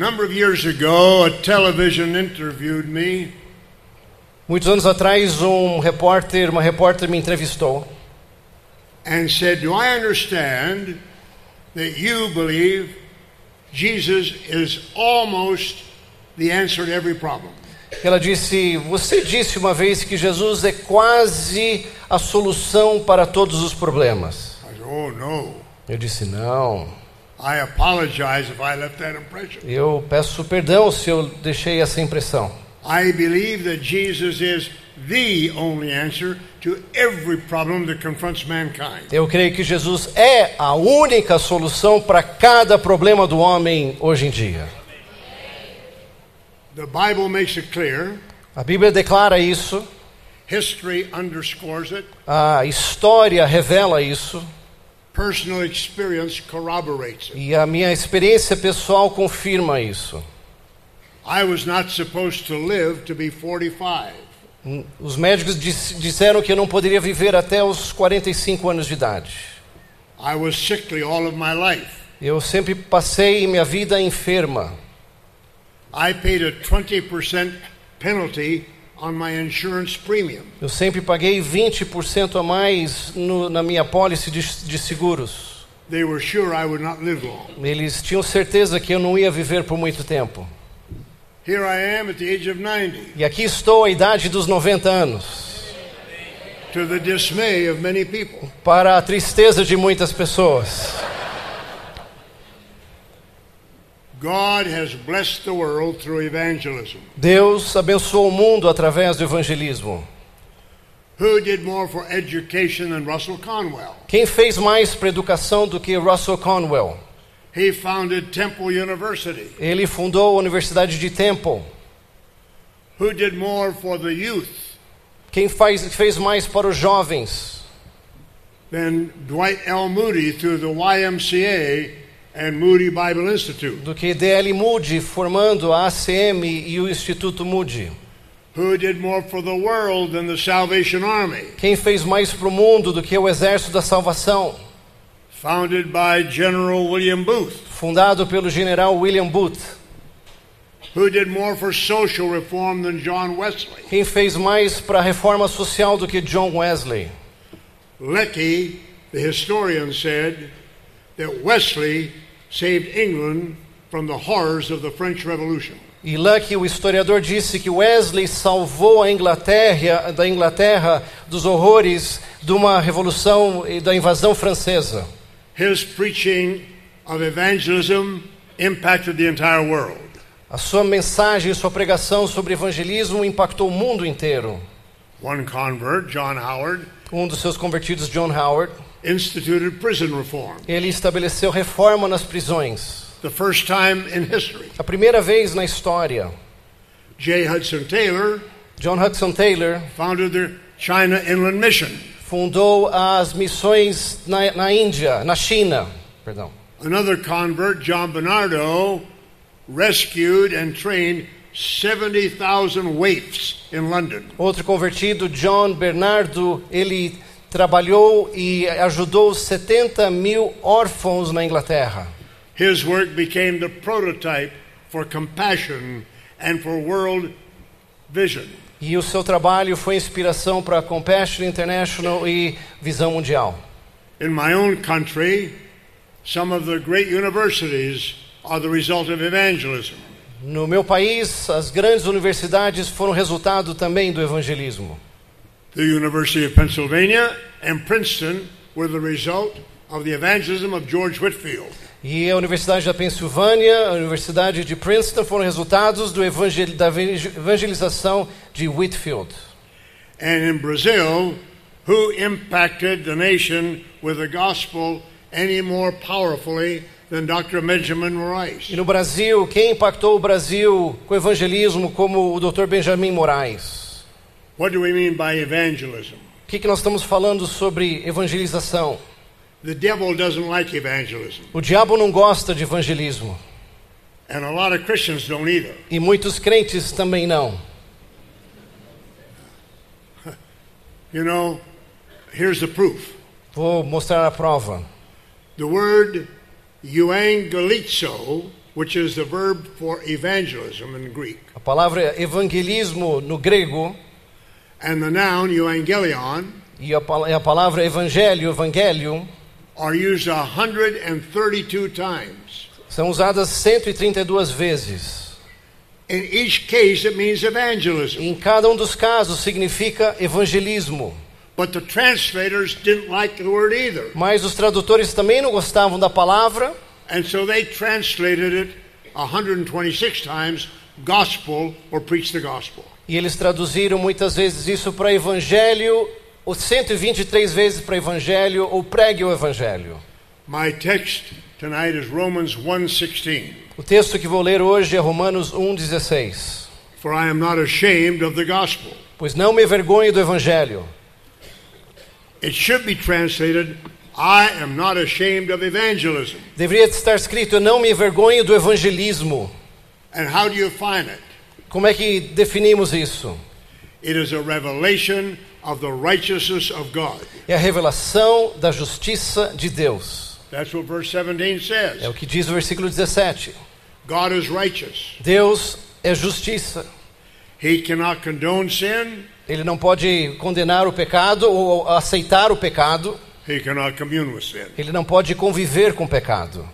number of years ago, a television interviewed me, Muitos anos atrás, um repórter, uma repórter me entrevistou and said, Do I understand that you believe Jesus is almost the answer to every problem? Ela disse: Você disse uma vez que Jesus é quase a solução para todos os problemas. Oh, no. Eu disse: Não. I apologize if I left that impression. Eu peço perdão se eu deixei essa impressão. I believe that Jesus is the only answer to every problem that confronts mankind. Eu creio que Jesus é a única solução para cada problema do homem hoje em dia. The Bible makes it clear, A Bíblia declara isso, history underscores it, a história revela isso, personal experience corroborates it. e a minha experiência pessoal confirma isso. I was not supposed to live to be 45. Os médicos dis- disseram que eu não poderia viver até os 45 anos de idade. I was sickly all of my life. Eu sempre passei minha vida enferma. I paid a 20% penalty on my insurance premium. Eu sempre paguei 20% a mais no- na minha pólice de, de seguros. They were sure I would not live long. Eles tinham certeza que eu não ia viver por muito tempo. Here I am at the age of 90, E aqui estou à idade dos 90 anos, to the dismay of many people. para a tristeza de muitas pessoas. God has blessed the world through evangelism. Deus abençoou o mundo através do evangelismo. Who did more for education than Russell Conwell? Quem fez mais para educação do que Russell Conwell? He founded Temple University. Ele fundou a Universidade de Temple. Who did more for the youth Quem faz, fez mais para os jovens? than Dwight L. Moody through the YMCA and Moody Bible Institute? Do que DL Moody, formando a ACM e o Instituto Moody? Who did more for the world than the Salvation Army, Quem fez mais para o mundo do que o Exército da Salvação? founded by General William Booth? Fundado pelo general William Booth. Who did more for social reform than John Wesley? Quem fez mais para a reforma social do que John Wesley? Lecky, the historian, said that Wesley saved England from the horrors of the French Revolution. E Lucky, o historiador, disse que Wesley salvou a Inglaterra, da Inglaterra dos horrores de uma revolução e da invasão francesa. His preaching of evangelism impacted the entire world. A sua mensagem, sua pregação sobre evangelismo impactou o mundo inteiro. One convert, John Howard, Um dos seus convertidos, John Howard, instituted prison reform, ele estabeleceu reforma nas prisões. the first time in history. A primeira vez na história. J. Hudson Taylor John Hudson Taylor founded the China Inland Mission. fundou as missões na, na Índia, na China, perdão. Another convert, John Bernardo, rescued and trained 70,000 waifs in London. Outro convertido, John Bernardo, ele trabalhou e ajudou 70 mil órfãos na Inglaterra. His work became the prototype for compassion and for world vision. E o seu trabalho foi inspiração para a Compassion International e Visão Mundial. In my own country, some of the great universities are the result of evangelism. No meu país, as grandes universidades foram resultado também do evangelismo. The University of Pennsylvania and Princeton were the result of the evangelism of George Whitfield. E a Universidade da Pensilvânia, a Universidade de Princeton foram resultados do evangel da evangelização de Whitfield. And in Brazil, who impacted the nation with the gospel any more powerfully than Dr. Benjamin Moraes? E no Brasil, quem impactou o Brasil com o evangelismo como o Dr. Benjamin Moraes? What do we mean by evangelism? O que, que nós estamos falando sobre evangelização? The devil doesn't like evangelism, O diabo não gosta de evangelismo. and a lot of Christians don't either. E muitos crentes também não. You know, here's the proof. Vou mostrar a prova. The word euangelizo which is the verb for evangelism in Greek, A palavra evangelismo no grego and the noun euangelion e a, pal- a palavra evangelho, evangelium, are used 132 times. são usadas 132 vezes. In each case, it means evangelism. Em cada um dos casos significa evangelismo. But the translators didn't like the word either. Mas os tradutores também não gostavam da palavra, And so they translated it 126 times gospel or preach the gospel. E eles traduziram muitas vezes isso para evangelho, ou 123 vezes para evangelho, ou pregue o evangelho. My text tonight is Romans 1:16. O texto que vou ler hoje é Romanos 1,16. For I am not ashamed of the gospel. Pois não me envergonho do evangelho. It should be translated I am not ashamed of evangelism. Deveria estar escrito: Eu não me envergonho do evangelismo. And how do you find it? Como é que definimos isso? It is a revelation of the righteousness of God. É a revelação da justiça de Deus. That's what verse 17 says. É o que diz o versículo 17. God is righteous. Deus é justiça. He cannot condone sin. Ele não pode condenar o pecado ou aceitar o pecado. He cannot commune with sin. Ele não pode conviver com o pecado.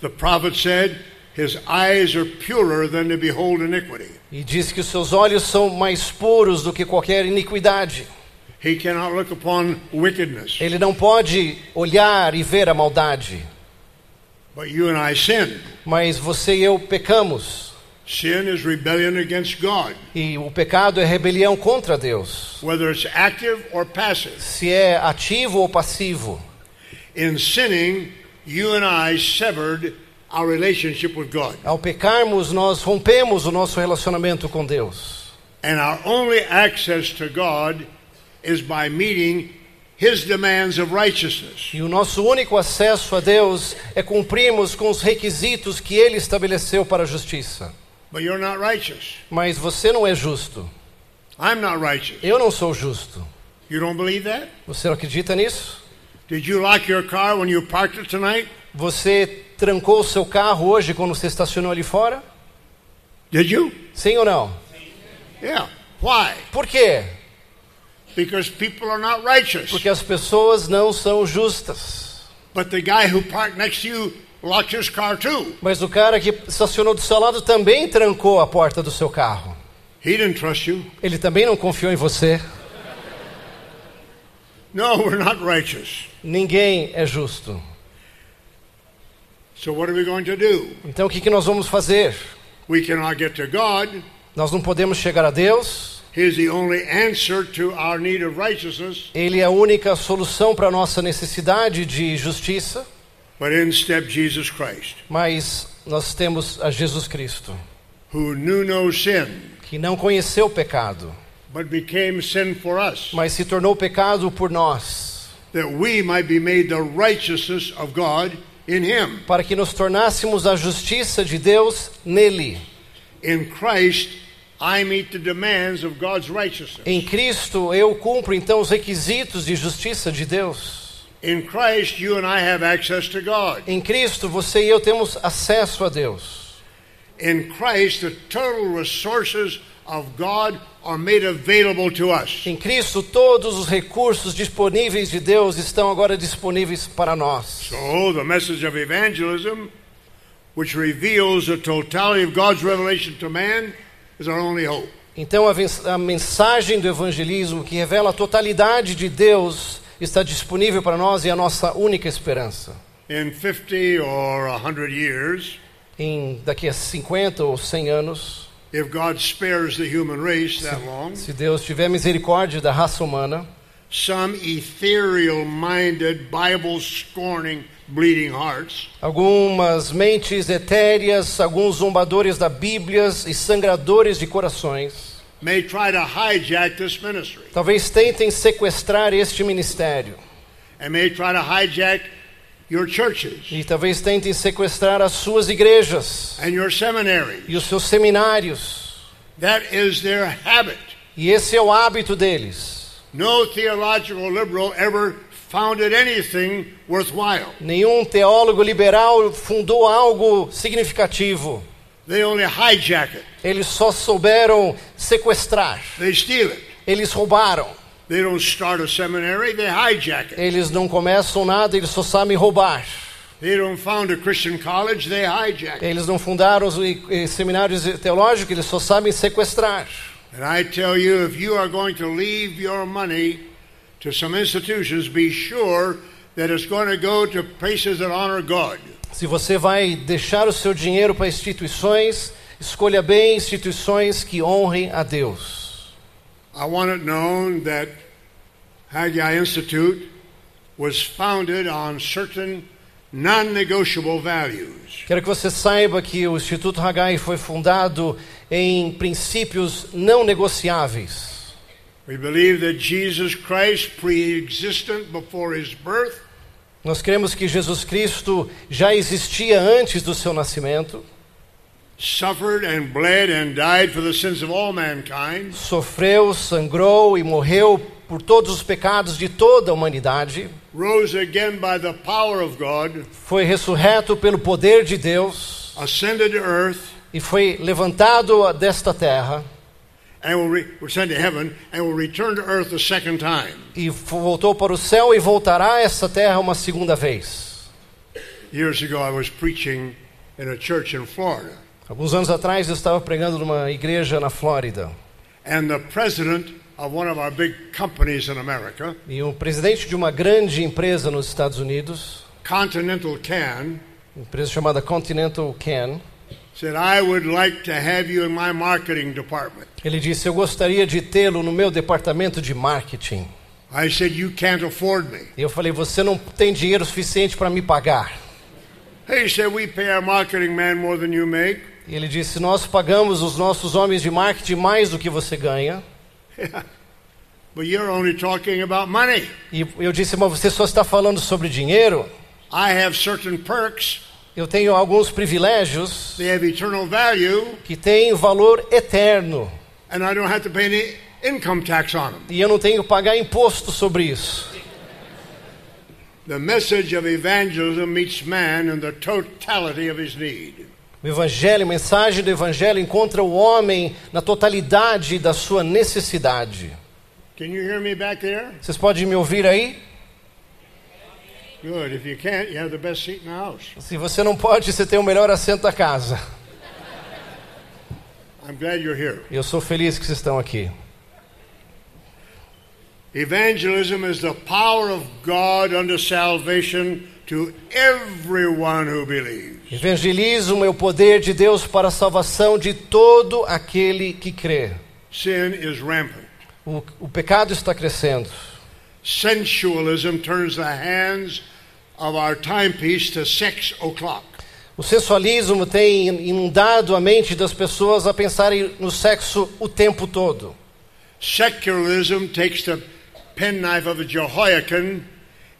The prophet said, His eyes are purer than to behold iniquity. E diz que os seus olhos são mais puros do que qualquer iniquidade. He cannot look upon wickedness. Ele não pode olhar e ver a maldade. But you and I sin. Mas você e eu pecamos. Sin is rebellion against God, E o pecado é rebelião contra Deus. whether it's active or passive. Se é ativo ou passivo. In sinning, you and I severed our relationship with God. Ao pecarmos, nós rompemos o nosso relacionamento com Deus. And our only access to God is by meeting His demands of righteousness. E o nosso único acesso a Deus é cumprirmos com os requisitos que Ele estabeleceu para a justiça. But you're not righteous. Mas você não é justo. I'm not righteous. Eu não sou justo. You don't believe that? Você não acredita nisso? Did you lock your car when you parked it tonight? Você trancou o seu carro hoje quando você estacionou ali fora? Did you? Sim ou não? Yeah. Why? Por quê? Because people are not righteous. Porque as pessoas não são justas. But the guy who parked next to you locked his car too. Mas o cara que estacionou do seu lado também trancou a porta do seu carro. He didn't trust you. Ele também não confiou em você. No, we're not righteous. Ninguém é justo. So what are we going to do? Então o que, que nós vamos fazer? We cannot get to God. Nós não podemos chegar a Deus. He's the only answer to our need of righteousness. Ele é a única solução para a nossa necessidade de justiça. But instead, Jesus Christ, Mas nós temos a Jesus Cristo, who knew no sin, que não conheceu o pecado, but became sin for us, mas se tornou pecado por nós, that we might be made the righteousness of God in Him. para que nos tornássemos a justiça de Deus nele. In Christ, I meet the demands of God's righteousness. Em Cristo eu cumpro então os requisitos de justiça de Deus. In Christ, you and I have access to God. Em Cristo você e eu temos acesso a Deus. In Christ, the total resources of God are made available to us. Em Cristo todos os recursos disponíveis de Deus estão agora disponíveis para nós. So, the message of evangelism, which reveals the totality of God's revelation to man, is our only hope. Então a mensagem do evangelismo que revela a totalidade de Deus está disponível para nós e é a nossa única esperança. In 50 or 100 years, Em daqui a 50 ou 100 anos, if God spares the human race that long, se Deus tiver misericórdia da raça humana, some ethereal minded, Bible scorning, bleeding hearts algumas mentes etéreas, alguns zombadores da Bíblia e sangradores de corações, may try to hijack this ministry talvez tentem sequestrar este ministério and may try to hijack your churches e talvez tentem sequestrar as suas igrejas and your seminaries. e os seus seminários. That is their habit. E esse é o hábito deles. No theological liberal ever founded anything worthwhile. Nenhum teólogo liberal fundou algo significativo. They only hijack it. Eles só souberam sequestrar. They steal it. Eles roubaram. They don't start a seminary, they hijack it. Eles não começam nada, eles só sabem roubar. They don't found a Christian college, they hijack it. Eles não fundaram os seminários teológicos, eles só sabem sequestrar. And I tell you, if you are going to leave your money to some institutions, be sure that it's going to go to places that honor God. Se você vai deixar o seu dinheiro para instituições, escolha bem instituições que honrem a Deus. I want it known that Haggai Institute was founded on certain non negotiable values. Quero que você saiba que o Instituto Haggai foi fundado em princípios não negociáveis. We believe that Jesus Christ, pre existent before his birth, Nós cremos que Jesus Cristo já existia antes do seu nascimento, sofreu, sangrou e morreu por todos os pecados de toda a humanidade, rose again by the power of God, foi ressurreto pelo poder de Deus. ascended to earth, e foi levantado desta terra. and will re- was sent to heaven, and will return to earth a second time. e voltou para o céu e voltará a essa terra uma segunda vez. Years ago, I was preaching in a church in Florida, Alguns anos atrás eu estava pregando numa igreja na Flórida and the president of one of our big companies in America, e o presidente de uma grande empresa nos Estados Unidos, Continental Can, empresa chamada Continental Can, said, I would like to have you in my marketing department. ele disse: Eu gostaria de tê-lo no meu departamento de marketing. I said, You can't afford me. E eu falei: Você não tem dinheiro suficiente para me pagar. He said, We pay our marketing man more than you make. E ele disse: Nós pagamos os nossos homens de marketing mais do que você ganha. But you're only talking about money. E eu disse: Mas você só está falando sobre dinheiro? I have certain perks, Eu tenho alguns privilégios they have eternal value, que têm valor eterno. and I don't have to pay any income tax on them. E eu não tenho que pagar imposto sobre isso. The message of evangelism meets man in the totality of his need. O evangelho, a mensagem do evangelho encontra o homem na totalidade da sua necessidade. Can you hear me back there? Vocês podem me ouvir aí? Good. If you can't, you have the best seat in the house. Se você não pode, você tem o melhor assento da casa. I'm glad you're here. Eu sou feliz que vocês estão aqui. Evangelism is the power of God unto salvation to everyone who believes. Evangelismo é o poder de Deus para a salvação de todo aquele que crê. Sin is rampant. O, o pecado está crescendo. Sensualism turns the hands of our timepiece to six o'clock. O sensualismo tem inundado a mente das pessoas a pensarem no sexo o tempo todo. Secularism takes the penknife of a Jehoiakim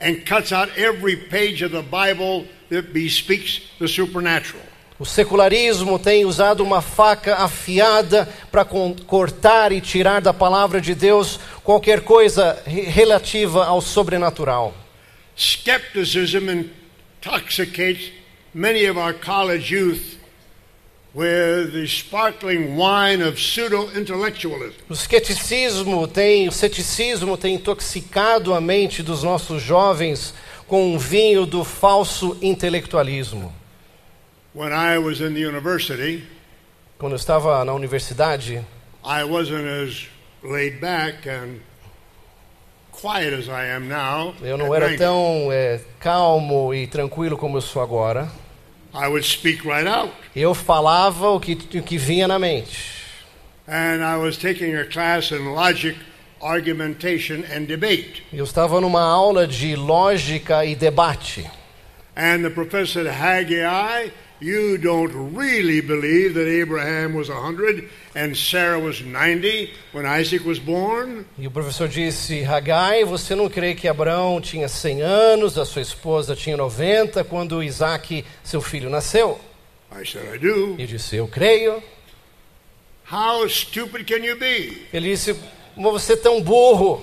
and cuts out every page of the Bible that bespeaks the supernatural. O secularismo tem usado uma faca afiada para cortar e tirar da palavra de Deus qualquer coisa re- relativa ao sobrenatural. Skepticism intoxicates many of our college youth with the sparkling wine of pseudo intellectualism. O ceticismo tem, o ceticismo tem intoxicado a mente dos nossos jovens com um vinho do falso intelectualismo. When I was in the university, Quando eu estava na universidade, I wasn't as laid back and quiet as I am now. eu não era 90. tão é, calmo e tranquilo como eu sou agora. I would speak right out. Eu falava o que, o que vinha na mente. And I was taking a class in logic, argumentation, and debate. Eu estava numa aula de lógica e debate. And the professor Haggai, you don't really believe that Abraham was 100 and Sarah was 90 when Isaac was born? E o professor disse: Hagai, você não crê que Abraão tinha 100 anos, a sua esposa tinha 90 quando Isaac, seu filho, nasceu? I said, I do. E disse: Eu creio. How stupid can you be? Ele disse: Como você é tão burro?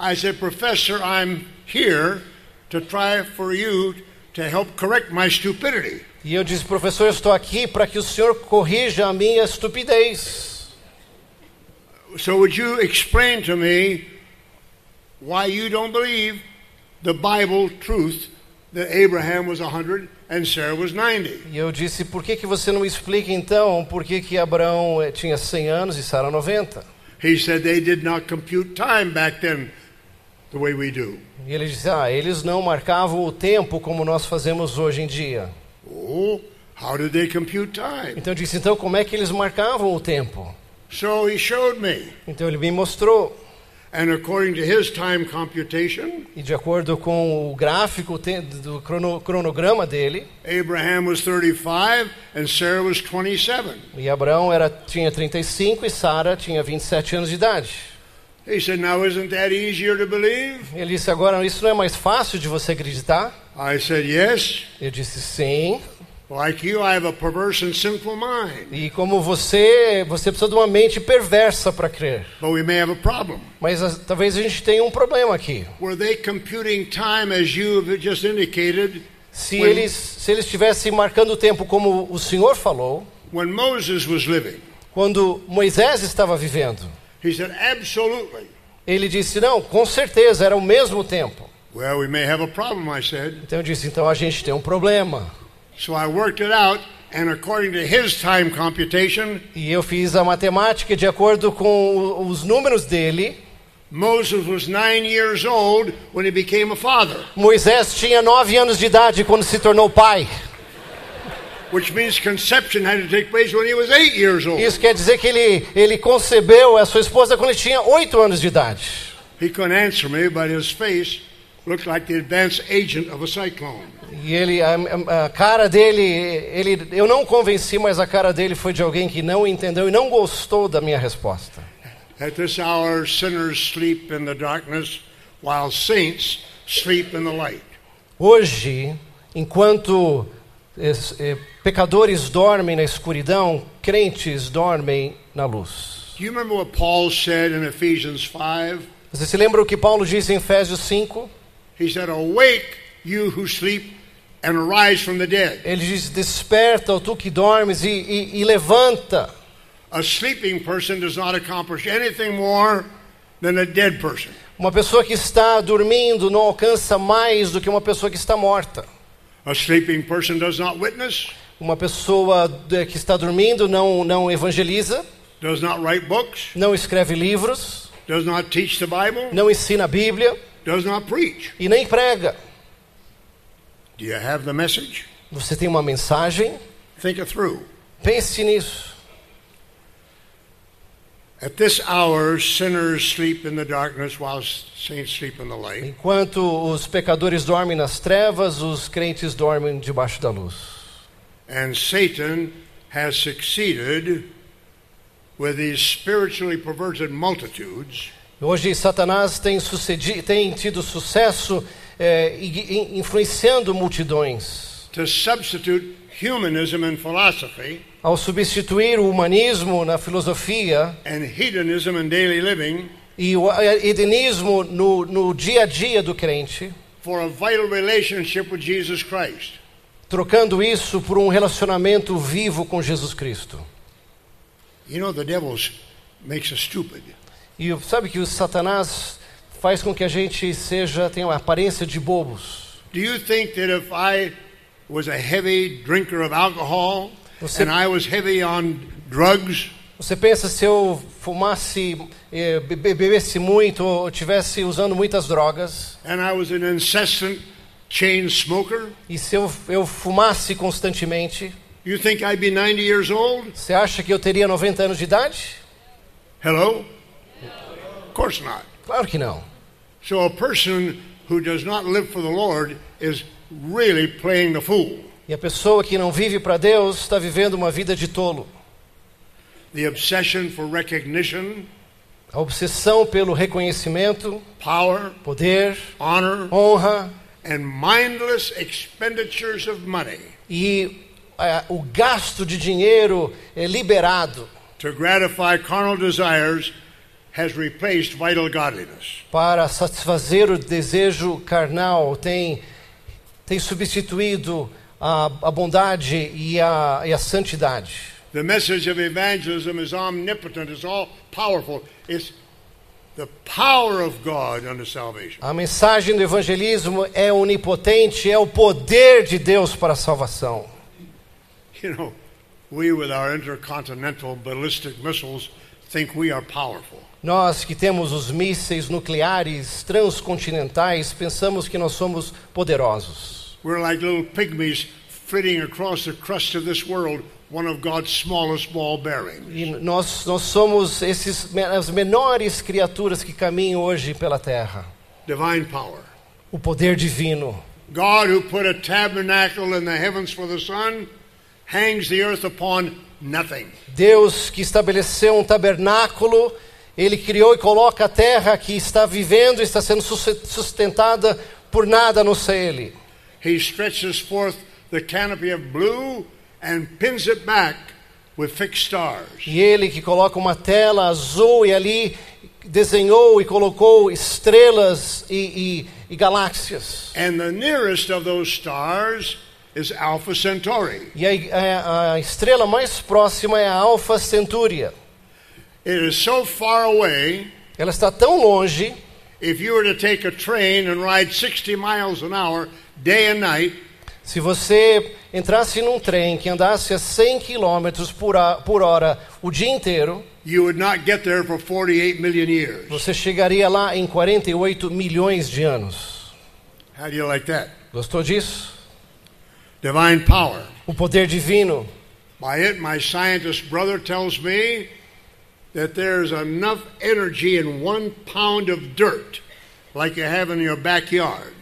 I said, Professor, I'm here to try for you to help correct my stupidity. E eu disse, professor, eu estou aqui para que o senhor corrija a minha estupidez. So would you explain to me why you don't believe the Bible truth that Abraham was 100 and Sarah was 90? E eu disse, por que, que você não explica então por que, que Abraão eh, tinha 100 anos e Sara 90? He said they did not compute time back then the way we do. E ele disse, ah, eles não marcavam o tempo como nós fazemos hoje em dia. Oh, how did they compute time? Então eu disse, então como é que eles marcavam o tempo? So he showed me. Então ele me mostrou. And according to his time computation, E de acordo com o gráfico do crono- cronograma dele, Abraham was 35 and Sarah was 27. e Abraão era, tinha 35 e Sara tinha 27 anos de idade. He said, Now isn't that easier to believe? Ele disse, agora isso não é mais fácil de você acreditar? I said, Yes. Eu disse, sim. Like you, I have a perverse and sinful mind. E como você, você precisa de uma mente perversa para crer. But we may have a problem. Mas ah, talvez a gente tenha um problema aqui. Were they computing time as you have just indicated Se When- eles, se eles estivessem marcando o tempo como o Senhor falou, when Moses was living? quando Moisés estava vivendo, He said, Absolutely. ele disse: não, com certeza era o mesmo tempo. Well, we may have a problem, I said. Então eu disse: então a gente tem um problema. So I worked it out, and according to his time computation, E eu fiz a matemática de acordo com os números dele. Moses was nine years old when he became a father, Moisés tinha nove anos de idade quando se tornou pai. Which means conception had to take place when he was eight years old. Isso quer dizer que ele, ele concebeu a sua esposa quando ele tinha oito anos de idade. He couldn't answer me, but his face looked like the advance agent of a cyclone. E ele, a, a- cara dele, ele, eu não convenci, mas a cara dele foi de alguém que não entendeu e não gostou da minha resposta. At this hour, sinners sleep in the darkness, while saints sleep in the light. Hoje, enquanto pecadores dormem na escuridão, crentes dormem na luz. Do you remember what Paul said in Ephesians 5? Você se lembra o que Paulo diz em Efésios 5? He said, Awake, you who sleep, and arise from the dead. Ele diz: Desperta, tu que dormes, e, e- e levanta. A sleeping person does not accomplish anything more than a dead person. Uma pessoa que está dormindo não alcança mais do que uma pessoa que está morta. Uma pessoa eh, que está dormindo não, não evangeliza, does not write books, não escreve livros, does not teach the Bible, não ensina a Bíblia does not preach. e nem prega. Do you have the message? Você tem uma mensagem? Think it through. Pense nisso. At this hour, sinners sleep in the darkness while saints sleep in the light. Enquanto os pecadores dormem nas trevas, os crentes dormem debaixo da luz. And Satan has succeeded with these spiritually perverted multitudes Hoje, Satanás tem, sucedi- tem tido sucesso i- influenciando multidões. to substitute humanism and philosophy Ao substituir o humanismo na filosofia and hedonism in daily living e o hedonismo no, no dia a dia do crente, for a vital relationship with Jesus Christ. trocando isso por um relacionamento vivo com Jesus Cristo. You know, the devil makes us stupid. E sabe que o Satanás faz com que a gente seja tenha uma aparência de bobos. Do you think that if I was a heavy drinker of alcohol Você- and I was heavy on drugs, Você pensa se eu fumasse, eh, be- be- bebesse muito ou tivesse usando muitas drogas and I was an incessant chain smoker, e se eu, eu fumasse constantemente, you think I'd be 90 years old? você acha que eu teria 90 anos de idade? Hello? Of course not. Claro que não. So a person who does not live for the Lord is really playing the fool. E a pessoa que não vive para Deus está vivendo uma vida de tolo. The obsession for recognition, A obsessão pelo reconhecimento, power, poder, honor, honra and mindless expenditures of money e eh, o gasto de dinheiro eh, liberado to gratify carnal desires has replaced vital godliness. para satisfazer o desejo carnal, tem, tem substituído a, a bondade e a, e a santidade. The message of evangelism is omnipotent, it's all powerful. It's the power of God unto salvation. A mensagem do evangelismo é onipotente, é o poder de Deus para a salvação. You know, we with our intercontinental ballistic missiles think we are powerful. Nós que temos os mísseis nucleares transcontinentais, pensamos que nós somos poderosos. We're like little pygmies flitting across the crust of this world, one of God's smallest ball bearings. E nós, nós somos esses, as menores criaturas que caminham hoje pela terra. Divine power. O poder divino. God, who put a tabernacle in the heavens for the sun, hangs the earth upon nothing. Deus que estabeleceu um tabernáculo, ele criou e coloca a terra que está vivendo, está sendo sustentada por nada não ser ele. He stretches forth the canopy of blue and pins it back with fixed stars. E ele que coloca uma tela azul e ali desenhou e colocou estrelas e, e, e galáxias. And the nearest of those stars is Alpha Centauri. E a, a, a estrela mais próxima é a Alpha Centúria. It is so far away, Ela está tão longe, if you were to take a train and ride 60 miles an hour day and night, se você entrasse num trem que andasse a 100 km por, a- por hora o dia inteiro, you would not get there for 48 million years. você chegaria lá em 48 milhões de anos. How do you like that? Gostou disso? Divine power. O poder divino. By it, my scientist brother tells me that there's enough energy in one pound of dirt, like you have in your backyard,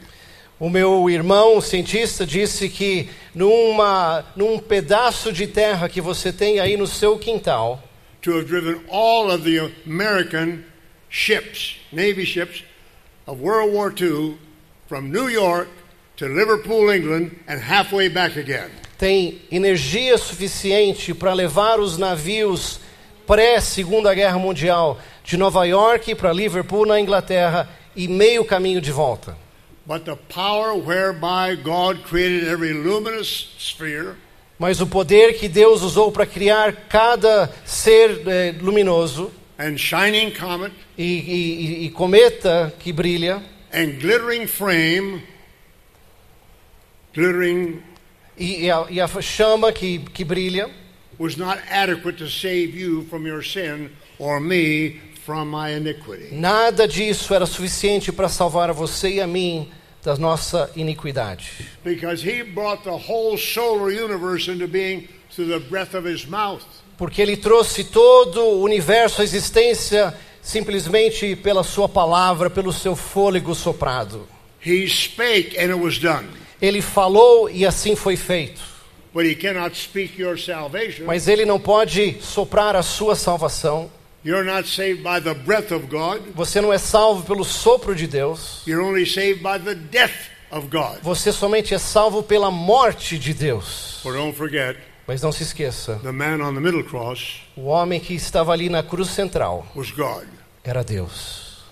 O meu irmão cientista disse que numa, num pedaço de terra que você tem aí no seu quintal, to have driven all of the American ships, Navy ships of World War II from New York to Liverpool, England, and halfway back again. tem energia suficiente para levar os navios pré-Segunda Guerra Mundial de Nova York para Liverpool, na Inglaterra, e meio caminho de volta. But the power whereby God created every luminous sphere Mas o poder que Deus usou para criar cada ser eh, luminoso and shining comet e, e- e cometa que brilha and glittering frame, glittering e, e a, e a chama que, que brilha was not adequate to save you from your sin or me. Nada disso era suficiente para salvar a você e a mim da nossa iniquidade. Because he brought the whole solar universe into being through the breath of his mouth. Porque ele trouxe todo o universo à existência simplesmente pela sua palavra, pelo seu fôlego soprado. He spake and it was done. Ele falou e assim foi feito. But he cannot speak your salvation. Mas ele não pode soprar a sua salvação. You're not saved by the breath of God. Você não é salvo pelo sopro de Deus. You're only saved by the death of God. Você somente é salvo pela morte de Deus. For don't forget, Mas não se esqueça, the man on the middle cross o homem que estava ali na cruz central was God. era Deus.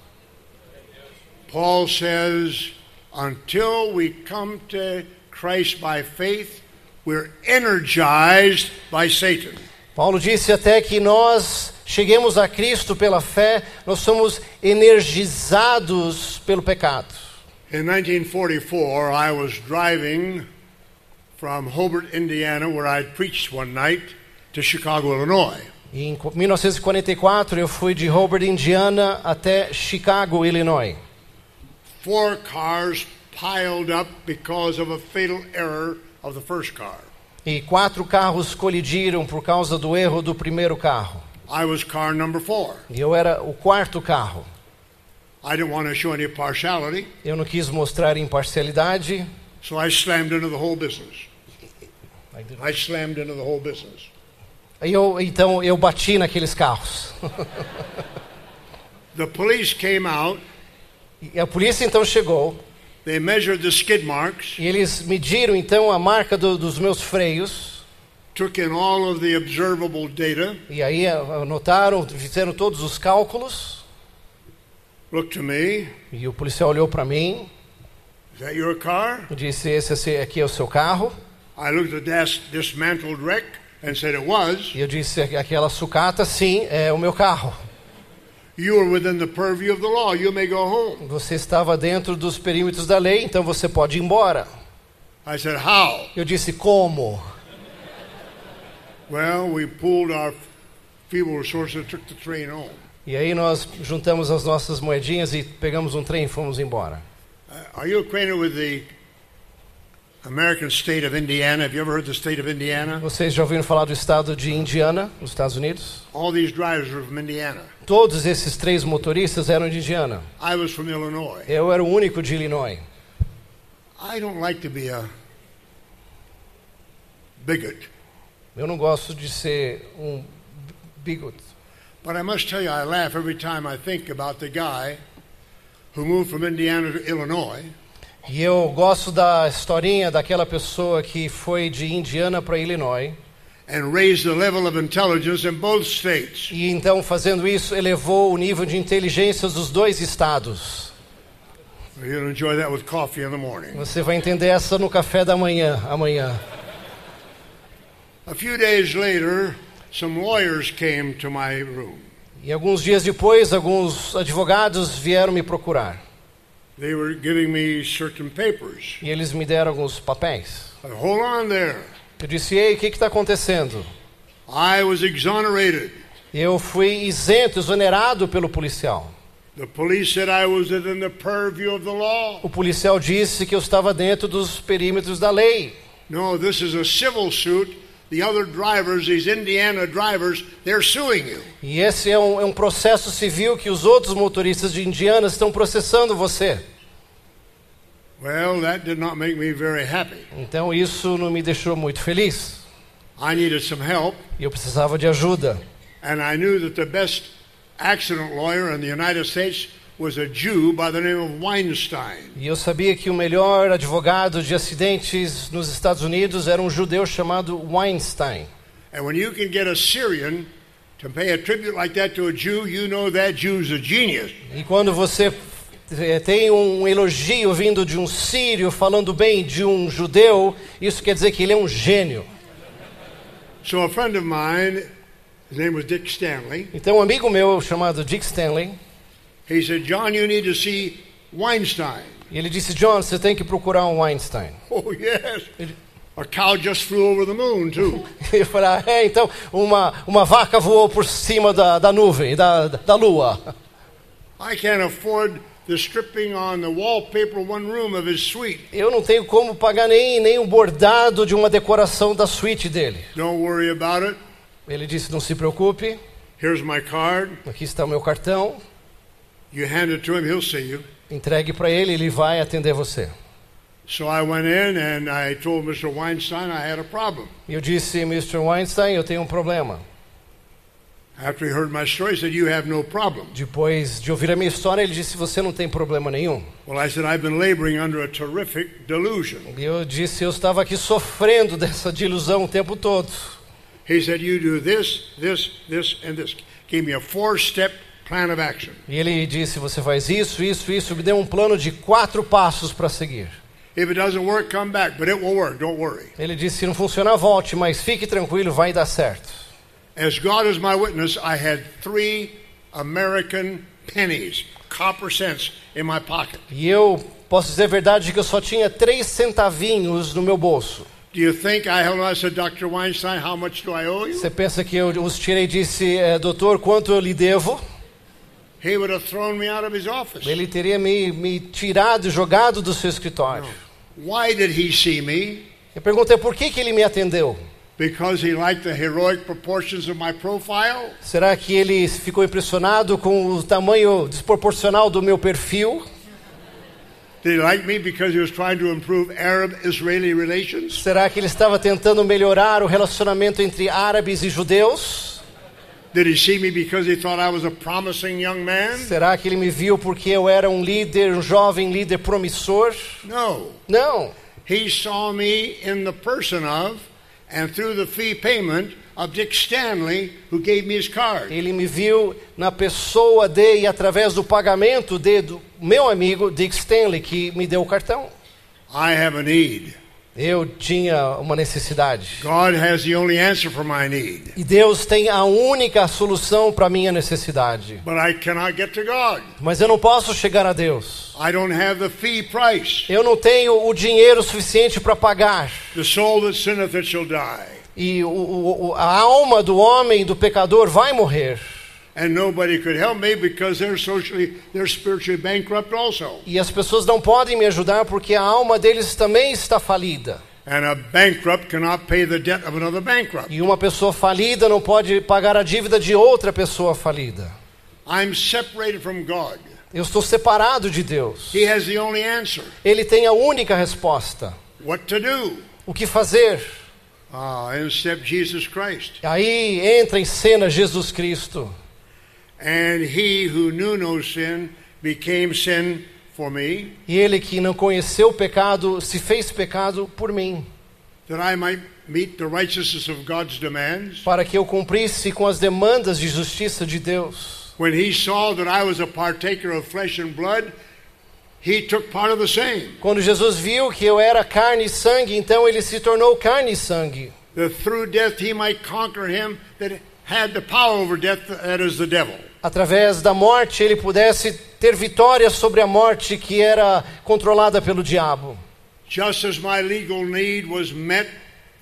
Paul says, until we come to Christ by faith, we're energized by Satan. Paulo disse até que nós cheguemos a Cristo pela fé, nós somos energizados pelo pecado. In 1944, I was driving from Hobart, Indiana, where I'd preached one night, to Chicago, Illinois. Em 1944 eu fui de Hobart, Indiana, até Chicago, Illinois. Four cars piled up because of a fatal error of the first car. E quatro carros colidiram por causa do erro do primeiro carro. I was car number four. E eu era o quarto carro. I didn't want to show any partiality, Eu não quis mostrar imparcialidade. so I slammed into the whole business. I slammed into the whole business. Eu, então eu bati naqueles carros. The police came out, E a polícia então chegou they measured the skid marks, e eles mediram então a marca do- dos meus freios. took in all of the observable data, E aí anotaram, fizeram todos os cálculos. looked to me. E o policial olhou para mim Is that your car? disse: Esse aqui é o seu carro? I looked at that dismantled wreck and said it was. E eu disse: Aquela sucata, sim, é o meu carro. Você estava dentro dos perímetros da lei, então você pode ir embora. I said, How? Eu disse: Como? Well, we pulled our feeble resources and took the train home. E aí nós juntamos as nossas moedinhas e pegamos um trem e fomos embora. Uh, are you acquainted with the American state of Indiana? Have you ever heard the state of Indiana? Vocês já ouviram falar do estado de Indiana, nos Estados Unidos? All these drivers were from Indiana. Todos esses três motoristas eram de Indiana. I was from Illinois. Eu era o único de Illinois. I don't like to be a bigot, Eu não gosto de ser um bigot. but I must tell you, I laugh every time I think about the guy who moved from Indiana to Illinois. E eu gosto da historinha daquela pessoa que foi de Indiana para Illinois. and raised the level of intelligence in both states. E então, fazendo isso, elevou o nível de inteligência dos dois estados. Você vai entender essa no café da manhã, amanhã. A few days later, some lawyers came to my room. E alguns dias depois, alguns advogados vieram me procurar. They were giving me certain papers. E eles me deram alguns papéis. Hold on there. Eu disse: Ei, o que está acontecendo? I was exonerated. Eu fui isento, exonerado pelo policial. The police said I was within the purview of the law. O policial disse que eu estava dentro dos perímetros da lei. No, this is a civil suit. The other drivers, these Indiana drivers, they're suing you. E esse é um, é um processo civil que os outros motoristas de Indiana estão processando você. Well, that did not make me very happy. Então isso não me deixou muito feliz. I needed some help. E eu precisava de ajuda. And I knew that the best accident lawyer in the United States was a Jew by the name of Weinstein. E eu sabia que o melhor advogado de acidentes nos Estados Unidos era um judeu chamado Weinstein. And when you can get a Syrian to pay a tribute like that to a Jew, you know that Jew's a genius. E quando você eh, tem um elogio vindo de um sírio falando bem de um judeu, isso quer dizer que ele é um gênio. So a friend of mine, his name was Dick Stanley, Então um amigo meu chamado Dick Stanley, he said, John, you need to see Weinstein. e ele disse: John, você tem que procurar um Weinstein. Oh, yes. A cow just flew over the moon, too. Eu falei: ah, é, então uma, uma vaca voou por cima da, da nuvem, da, da lua. I can't afford the stripping on the wallpaper one room of his suite. Eu não tenho como pagar nem, nem um bordado de uma decoração da suíte dele. Don't worry about it. Ele disse: Não se preocupe, Here's my card. aqui está o meu cartão. You hand it to him, he'll see you. Entregue para ele, ele vai atender você. So I went in and I told Mr. Weinstein I had a problem. Eu disse: Mr. Weinstein, eu tenho um problema. After he heard my story, he said, You have no problem. Depois de ouvir a minha história, ele disse: Você não tem problema nenhum. Well, I said, I've been laboring under a terrific delusion. Eu disse: Eu estava aqui sofrendo dessa delusão o tempo todo. He said, You do this, this, this, and this. Gave me a four step plan of action. E ele disse: Você faz isso, isso, isso. Me deu um plano de quatro passos para seguir. If it doesn't work, come back, but it will work. Don't worry. Ele disse: Se não funcionar, volte, mas fique tranquilo, vai dar certo. As God is my witness, I had three American pennies, copper cents, in my pocket. E eu posso dizer a verdade que eu só tinha três centavinhos no meu bolso. Do you think I held on? I said, Dr. Weinstein, how much do I owe you? Você pensa que eu os tirei e disse: "É, Doutor, quanto eu lhe devo? Ele teria me, me tirado, jogado do seu escritório. Why did he see me? Eu perguntei por que, que ele me atendeu. Because he liked the heroic proportions of my profile? Será que ele ficou impressionado com o tamanho desproporcional do meu perfil? Did he like me because he was trying to improve Arab Israeli relations? Será que ele estava tentando melhorar o relacionamento entre árabes e judeus? Será que ele me viu porque eu era um líder, um jovem líder promissor? No. Não. He saw me in the person of and through the fee payment of Dick Stanley, who gave me his card. Ele me viu na pessoa de e através do pagamento de do meu amigo Dick Stanley que me deu o cartão. I have a need. Eu tinha uma necessidade. God has the only answer for my need. E Deus tem a única solução para minha necessidade. But I cannot get to God. Mas eu não posso chegar a Deus. I don't have the fee price. Eu não tenho o dinheiro suficiente para pagar. The soul that sinneth it shall die. E o, o, a alma do homem, do pecador, vai morrer. And nobody could help me because they're socially they're spiritually bankrupt also. E as pessoas não podem me ajudar porque a alma deles também está falida. And a bankrupt cannot pay the debt of another bankrupt. E uma pessoa falida não pode pagar a dívida de outra pessoa falida. I'm separated from God. Eu estou separado de Deus. He has the only answer. Ele tem a única resposta. What to do? O que fazer? Ah, and step Jesus Christ. Aí entra em cena Jesus Cristo. And he who knew no sin became sin for me, E ele que não conheceu o pecado se fez pecado por mim, that I might meet the righteousness of God's demands. para que eu cumprisse com as demandas de justiça de Deus. When he saw that I was a partaker of flesh and blood, he took part of the same. Quando Jesus viu que eu era carne e sangue, então ele se tornou carne e sangue, That through death he might conquer him that had the power over death, that is the devil. Através da morte ele pudesse ter vitória sobre a morte que era controlada pelo diabo. Just as my legal need was met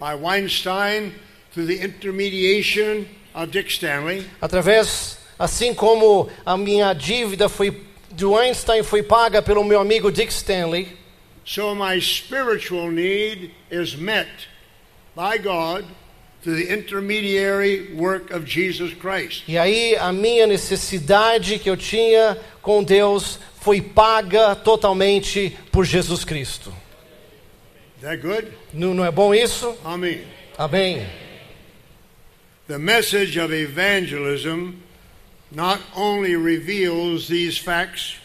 by Weinstein through the intermediation of Dick Stanley, Através, assim como a minha dívida foi do Einstein foi paga pelo meu amigo Dick Stanley, so my spiritual need is met by God through the intermediary work of Jesus Christ. e aí a minha necessidade que eu tinha com Deus foi paga totalmente por Jesus Cristo. Is that good? Não, não é bom isso? Amen. Amém. The message of evangelism not only reveals these facts,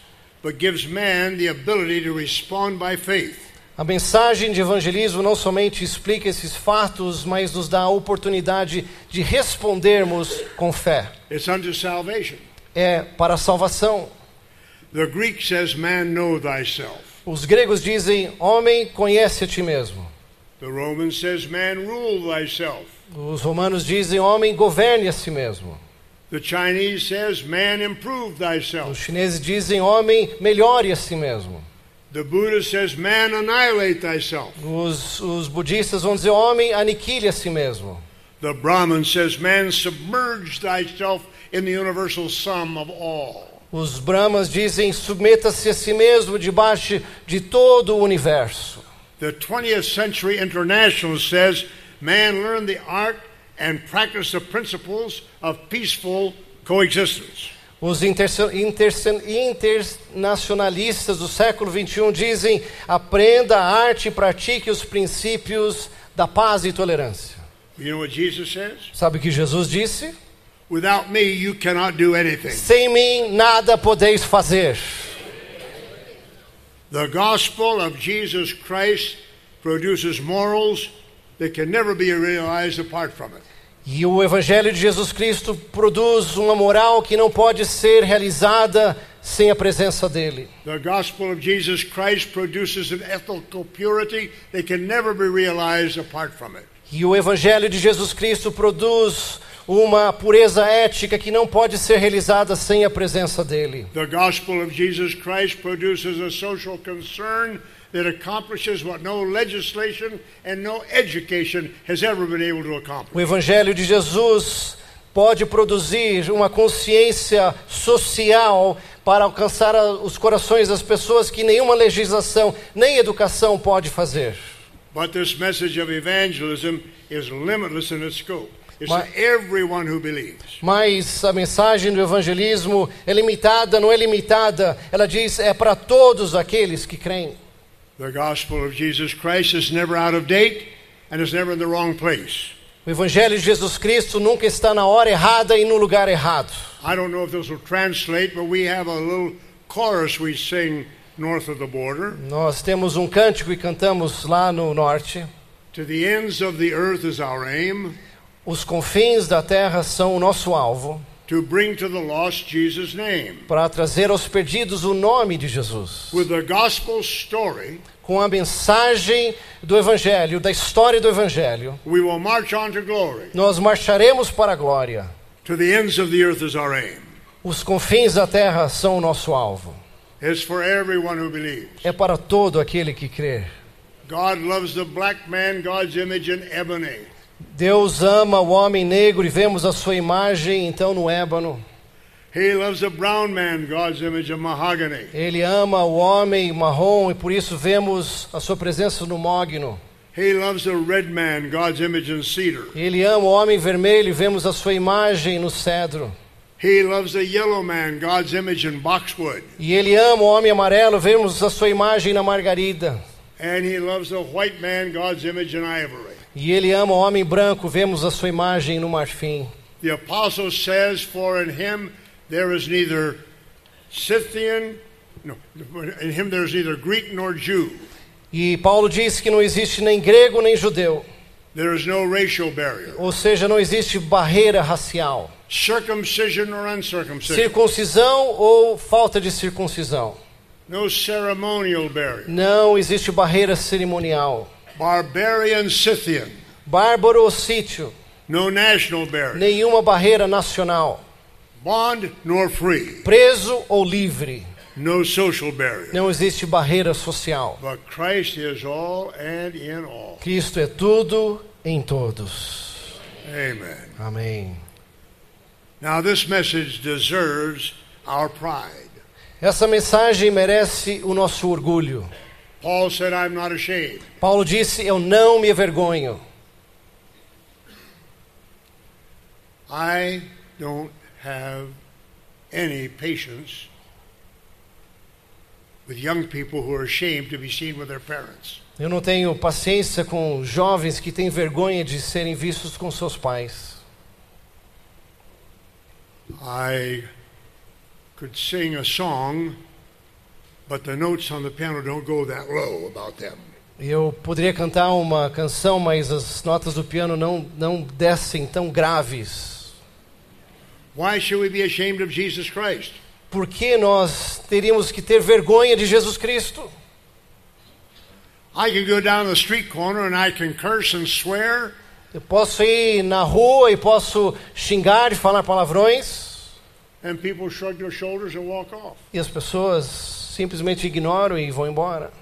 but gives man the ability to respond by faith. A mensagem de evangelismo não somente explica esses fatos, mas nos dá a oportunidade de respondermos com fé. É para a salvação. The Greek says, Man, know thyself. Os gregos dizem: Homem, conhece a ti mesmo. The Roman says, Man, rule thyself. Os romanos dizem: Homem, governe a si mesmo. The Chinese says, Man, improve Os chineses dizem: Homem, melhore a si mesmo. The Buddha says, Man, annihilate thyself. Os, os budistas vão dizer: Homem, aniquile a si mesmo. The Brahman says, Man, submerge thyself in the universal sum of all. Os brahmas dizem: Submeta-se a si mesmo debaixo de todo o universo. The 20th Century International says, Man, learn the art and practice the principles of peaceful coexistence. Os internacionalistas do século XXI dizem: aprenda a arte e pratique os princípios da paz e tolerância. You know what Jesus says? Sabe o que Jesus disse? Without me, you cannot do anything. Sem mim nada podeis fazer. The gospel of Jesus Christ produces morals that can never be realized apart from it. E o Evangelho de Jesus Cristo produz uma moral que não pode ser realizada sem a presença dele. The gospel of Jesus Christ produces an ethical purity that can never be realized apart from it. E o Evangelho de Jesus Cristo produz uma pureza ética que não pode ser realizada sem a presença dele. The gospel of Jesus Christ produces a social concern that accomplishes what no legislation and no education has ever been able to accomplish. O Evangelho de Jesus pode produzir uma consciência social para alcançar os corações das pessoas que nenhuma legislação nem educação pode fazer. But this message of evangelism is limitless in its scope. It's Ma- to everyone who believes. Mas a mensagem do evangelismo é limitada, não é limitada. Ela diz é para todos aqueles que creem. The gospel of Jesus Christ is never out of date and is never in the wrong place. O evangelho de Jesus Cristo nunca está na hora errada e no lugar errado. I don't know if this will translate, but we have a little chorus we sing north of the border. Nós temos um cântico e cantamos lá no norte. To the ends of the earth is our aim, Os confins da terra são o nosso alvo to bring to the lost Jesus' name. para trazer aos perdidos o nome de Jesus. With the gospel story, Com a mensagem do Evangelho, da história do Evangelho, we will march on to glory. nós marcharemos para a glória. To the ends of the earth is our aim. Os confins da terra são o nosso alvo. It's for everyone who believes. É para todo aquele que crê. God loves the black man, God's image in ebony. Deus ama o homem negro e vemos a sua imagem então no ébano. He loves the brown man, God's image in mahogany. Ele ama o homem marrom e por isso vemos a sua presença no mogno. He loves the red man, God's image in cedar. Ele ama o homem vermelho e vemos a sua imagem no cedro. He loves the yellow man, God's image in boxwood. E ele ama o homem amarelo, vemos a sua imagem na margarida. And he loves the white man, God's image in ivory. E ele ama o homem branco, vemos a sua imagem no marfim. The apostle says, For in him there is neither Scythian, no, in him there is neither Greek nor Jew. E Paulo diz que não existe nem grego nem judeu, There is no racial barrier, ou seja, não existe barreira racial, circumcision or uncircumcision, circuncisão ou falta de circuncisão. no ceremonial barrier, Não existe barreira cerimonial. Barbarian Scythian, Bárbaro ou sítio, no national barrier, nenhuma barreira nacional. bond nor free, Preso ou livre, no social barrier. não existe barreira social. But Christ is all and in all. Cristo é tudo em todos. Amen. Amém. Now, this message deserves our pride. Essa mensagem merece o nosso orgulho. Paul said, I'm not ashamed. Paulo disse: Eu não me envergonho. I don't have any patience with young people who are ashamed to be seen with their parents. Eu não tenho paciência com jovens que têm vergonha de serem vistos com seus pais. I could sing a song, Eu poderia cantar uma canção, mas as notas do piano não, não descem tão graves. Why should we be ashamed of Jesus Christ? Por que nós teríamos que ter vergonha de Jesus Cristo? I can go down the street corner and I can curse and swear, Eu posso ir na rua e posso xingar e falar palavrões and people shrug their shoulders and walk off. e as pessoas simplesmente ignoram e vão embora.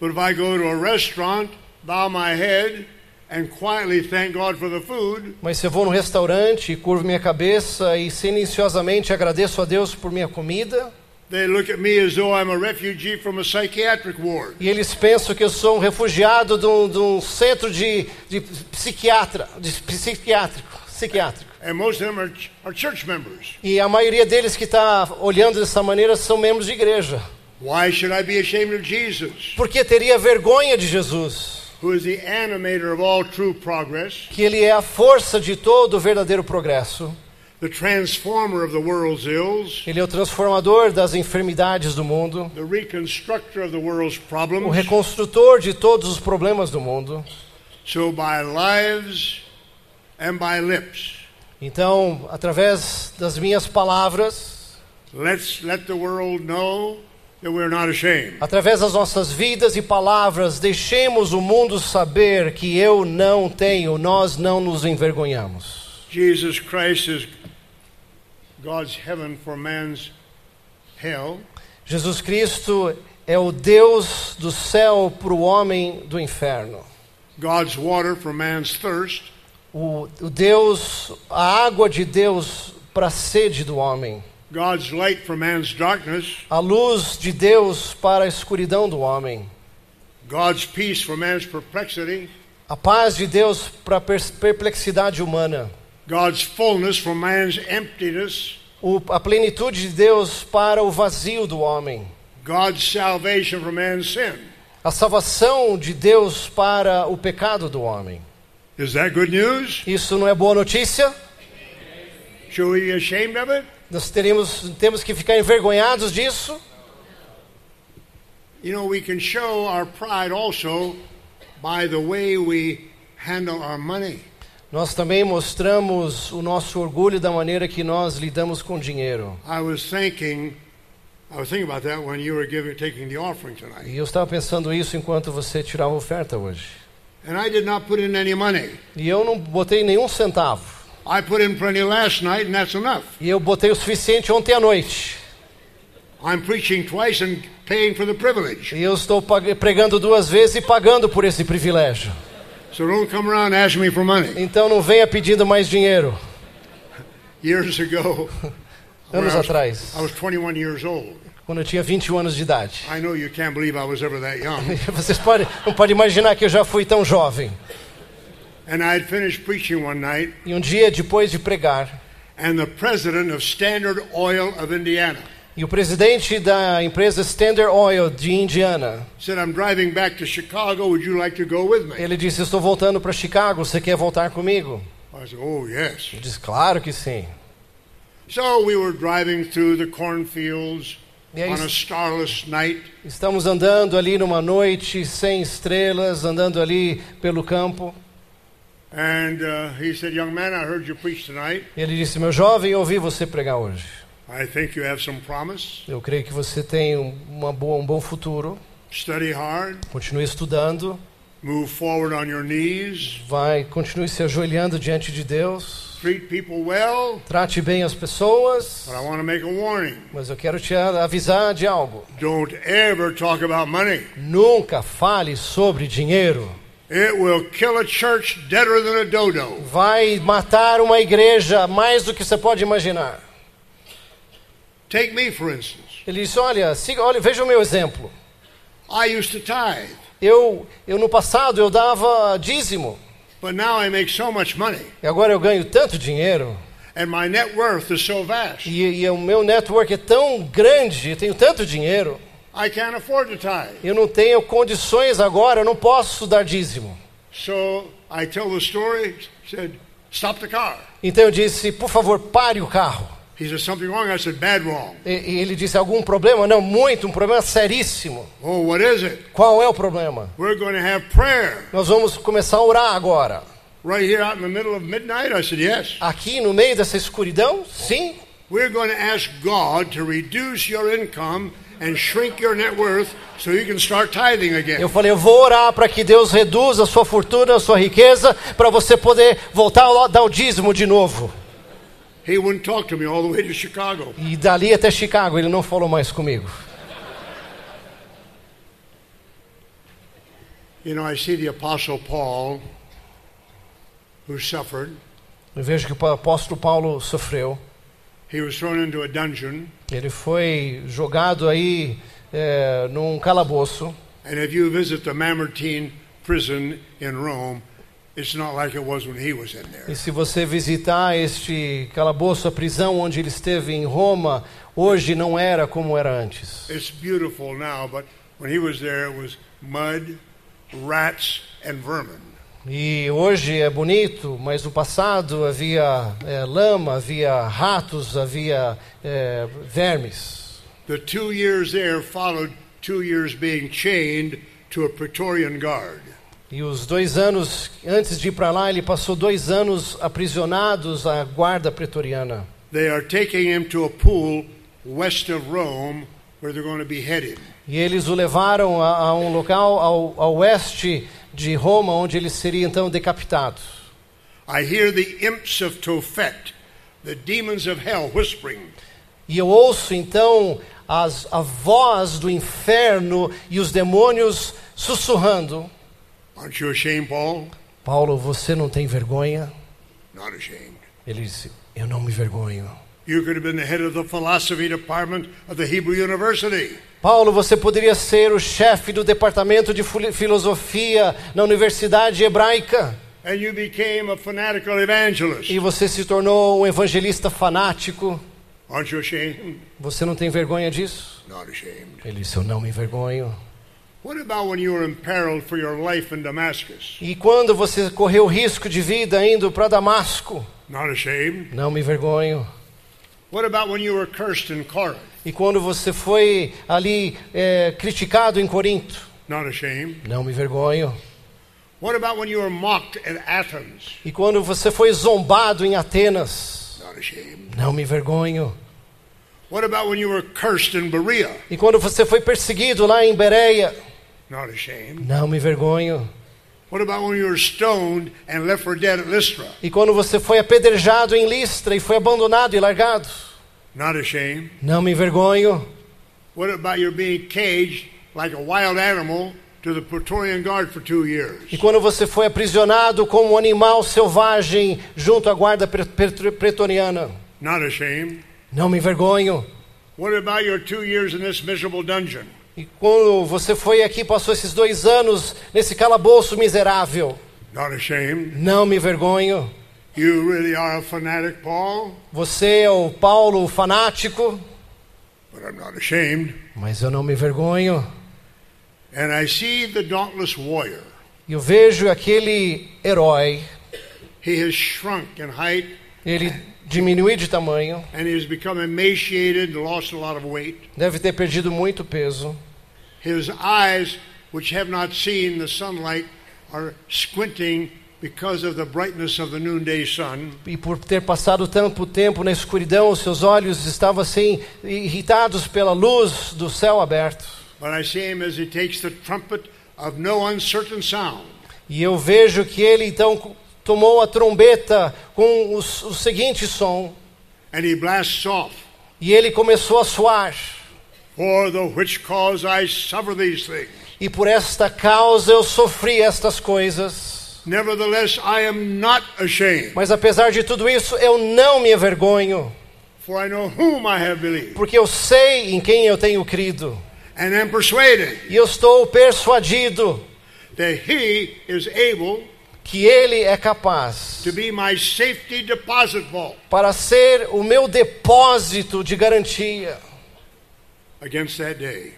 But if I go to a restaurant, bow my head, and quietly thank God for the food, Mas se eu vou no restaurante, curvo minha cabeça e silenciosamente agradeço a Deus por minha comida, they look at me as though I'm a refugee from a psychiatric ward. e eles pensam que eu sou um refugiado de um, de um centro de, de psiquiatra, de psiquiátrico, psiquiátrico. And most of them are, ch- are church members. E a maioria deles que está olhando dessa maneira são membros de igreja. Why should I be ashamed of Jesus, Porque teria vergonha de Jesus, who is the animator of all true progress, que ele é a força de todo o verdadeiro progresso. the transformer of the world's ills, Ele é o transformador das enfermidades do mundo, the reconstructor of the world's o problems? reconstrutor de todos os problemas do mundo. So by lives and by lips, Então, através das minhas palavras, let's let the world know através das nossas vidas e palavras, deixemos o mundo saber que eu não tenho, nós não nos envergonhamos. Jesus Christ is God's heaven for man's hell. Jesus Cristo é o Deus do céu para o homem do inferno. God's water for man's thirst, O, o Deus, a água de Deus para a sede do homem. God's light for man's darkness, A luz de Deus para a escuridão do homem. God's peace for man's perplexity, A paz de Deus para a per- perplexidade humana. God's fullness for man's emptiness, O, a plenitude de Deus para o vazio do homem. God's salvation for man's sin. A salvação de Deus para o pecado do homem. Is that good news? Isso não é boa notícia? Should we be ashamed of it? Nós teremos, temos que ficar envergonhados disso? You know, we can show our pride also by the way we handle our money. Nós também mostramos o nosso orgulho da maneira que nós lidamos com o dinheiro. Thinking, giving. E eu estava pensando isso enquanto você tirava a oferta hoje. And I did not put in any money. E eu não botei nenhum centavo. I put in plenty last night, and that's enough. E eu botei o suficiente ontem à noite. I'm preaching twice and paying for the privilege. E eu estou pregando duas vezes e pagando por esse privilégio. So don't come around asking me for money. Então não venha pedindo mais dinheiro. Years ago, Anos I was- atrás, I was 21 years old. quando eu tinha 21 anos de idade. I know you can't believe I was ever that young. Vocês podem, não podem imaginar que eu já fui tão jovem. Night, E um dia depois de pregar, and the president of Standard Oil of Indiana e o presidente da empresa Standard Oil de Indiana, said, I'm driving back to Chicago. Would you like to go with me? ele disse: "Estou voltando para Chicago, você quer voltar comigo?" I said, Oh, yes. Eu disse: "Claro que sim." So we were driving through the cornfields aí on a starless night, estamos andando ali numa noite sem estrelas, andando ali pelo campo. And uh, he said, Young man, I heard you preach tonight. Ele disse: "Meu jovem, eu ouvi você pregar hoje. I think you have some promise. Eu creio que você tem um- uma boa, um bom futuro. Study hard, Continue estudando, move forward on your knees, vai, continue se ajoelhando diante de Deus. treat people well. Trate bem as pessoas, But I want to make a warning mas eu quero te avisar de algo. don't ever talk about money. Nunca fale sobre dinheiro. It will kill a church deader than a dodo. Vai matar uma igreja mais do que você pode imaginar. Take me, for instance. Ele disse: Olha, siga, olha, veja o meu exemplo. I used to tithe, Eu, eu no passado eu dava dízimo but now I make so much money, e agora eu ganho tanto dinheiro and my net worth is so vast, e, e o meu network é tão grande, eu tenho tanto dinheiro, I can't afford to tithe. eu não tenho condições agora, eu não posso dar dízimo. So I tell the story, said, Stop the car. Então eu disse: Por favor, pare o carro. He said, Something wrong? I said, Bad wrong. E, e ele disse: Algum problema? Não, muito, um problema seríssimo. Oh, what is it? Qual é o problema? We're going to have prayer Nós vamos começar a orar agora. right here out in the middle of midnight. I said, Yes. Aqui no meio dessa escuridão? Sim. We're going to ask God to reduce your income and shrink your net worth so you can start tithing again. Eu falei, eu vou orar para que Deus reduza a sua fortuna, a sua riqueza, para você poder voltar a dar o dízimo de novo. He wouldn't talk to me all the way to Chicago. E dali até Chicago, ele não falou mais comigo. You know, I see the Apostle Paul, who suffered. Eu vejo que o apóstolo Paulo sofreu. Ele foi jogado aí é, num calabouço. And if you visit the Mamertine prison in Rome, it's not like it was when he was in there. E se você visitar este calabouço, a prisão onde ele esteve em Roma, hoje não era como era antes. It's beautiful now, but when he was there, it was mud, rats, and vermin. E hoje é bonito, mas no passado havia é, lama, havia ratos, havia é, vermes. The two years there followed two years being chained to a Praetorian guard. E os dois anos antes de ir para lá, ele passou dois anos aprisionados à guarda pretoriana. They are taking him to a pool west of Rome where they're going to behead him. E eles o levaram a, a um local ao, ao oeste de Roma, onde ele seria então decapitado. I hear the imps of Tophet, the demons of hell, whispering, E eu ouço então as, a voz do inferno e os demônios sussurrando: Aren't you ashamed, Paul? Paulo, você não tem vergonha? Not ashamed. Ele disse: Eu não me vergonho. You could have been the head of the philosophy department of the Hebrew University. Paulo, você poderia ser o chefe do departamento de filosofia na Universidade Hebraica. And you became a fanatical evangelist. E você se tornou um evangelista fanático. Aren't you ashamed? Você não tem vergonha disso? Not ashamed. Ele disse: Eu não me envergonho. What about when you were imperiled for your life in Damascus? E quando você correu risco de vida indo para Damasco? Not ashamed. Não me envergonho. E quando você foi ali é, criticado em Corinto? Not ashamed. Não me envergonho. What about when you were mocked at Athens? E quando você foi zombado em Atenas? Not ashamed. Não me envergonho. What about when you were cursed in Berea? E quando você foi perseguido lá em Bereia? Not ashamed. Não me envergonho. E quando você foi apedrejado em Listra e foi abandonado e largado? Not ashamed. Não me envergonho. What about your being caged like a wild animal to the Praetorian Guard for two years? E quando você foi aprisionado como um animal selvagem junto à guarda pre- pre- pretoriana? Not ashamed. Não me envergonho. What about your two years in this miserable dungeon? E quando você foi aqui, passou esses dois anos nesse calabouço miserável? Not ashamed. Não me envergonho. You really are a fanatic, Paul, Você é o Paulo fanático, but I'm not ashamed. mas eu não me envergonho. And I see the dauntless warrior. E eu vejo aquele herói, He has shrunk in height ele diminuiu de tamanho, and he has become emaciated and lost a lot of weight. deve ter perdido muito peso. His eyes, which have not seen the sunlight, are squinting because of the brightness of the noonday sun. E por ter passado tanto tempo na escuridão, os seus olhos estavam assim irritados pela luz do céu aberto. But I see him as he takes the trumpet of no uncertain sound. E eu vejo que ele então tomou a trombeta com os- o seguinte som, And he blasts off, e ele começou a soar. For the which cause I suffer these things. E por esta causa eu sofri estas coisas. Nevertheless, I am not ashamed, Mas apesar de tudo isso, eu não me envergonho, for I know whom I have believed, porque eu sei em quem eu tenho crido. and am persuaded E eu estou persuadido that he is able que ele é capaz to be my safety deposit vault para ser o meu depósito de garantia against that day.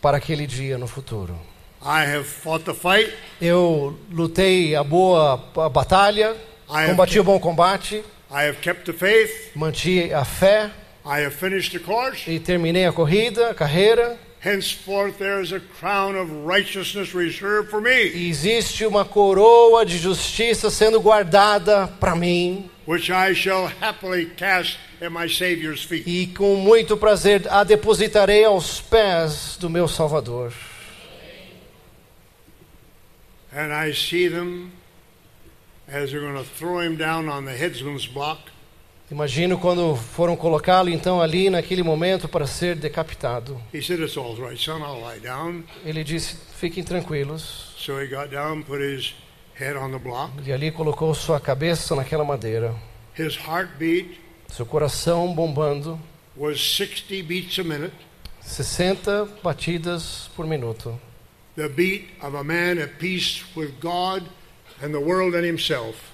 para aquele dia no futuro. I have fought the fight, Eu lutei a boa a batalha, I combati o bom combate, I have kept the faith, mantive a fé I have finished the course. e terminei a corrida, a carreira. Henceforth, there is a crown of righteousness reserved for me, existe uma coroa de justiça sendo guardada para mim. which I shall happily cast at my Savior's feet. E com muito prazer a depositarei aos pés do meu Salvador. And I see them as they're going to throw him down on the headsman's block. Imagino quando foram colocá-lo então ali naquele momento para ser decapitado. He said, It's all right, son, I'll lie down. Ele disse: "Fiquem tranquilos". So he got down, put his head on the block. E ali colocou sua cabeça naquela madeira, seu coração bombando, was 60 beats a minute, 60 batidas por minuto. the beat of a man at peace with God and the world and himself.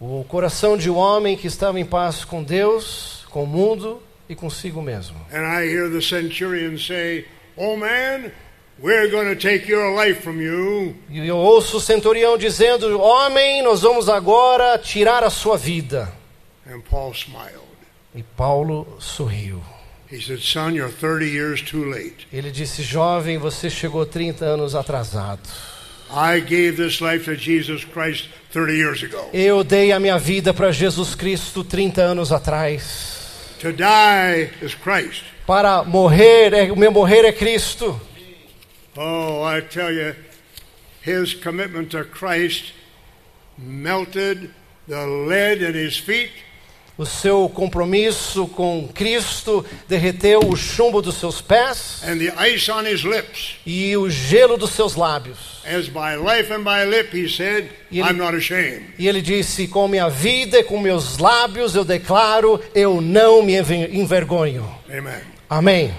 O coração de um homem que estava em paz com Deus, com o mundo e consigo mesmo. And I hear the centurion say, Oh man, we're going to take your life from you. E eu ouço o centurião dizendo: Homem, nós vamos agora tirar a sua vida. And Paul smiled. E Paulo sorriu. He said, Son, you're 30 years too late. Ele disse: Jovem, você chegou 30 anos atrasado. I gave this life to Jesus Christ 30 years ago. Eu dei a minha vida para Jesus Cristo 30 anos atrás. To die is Christ. Para morrer, é, o meu morrer é Cristo. Oh, I tell you, his commitment to Christ melted the lead at his feet O seu compromisso com Cristo derreteu o chumbo dos seus pés and the ice on his lips. e o gelo dos seus lábios. As by life and by lip, he said, E ele- I'm not ashamed. E ele disse: Com minha vida e com meus lábios eu declaro, eu não me enver- envergonho. Amen. Amém.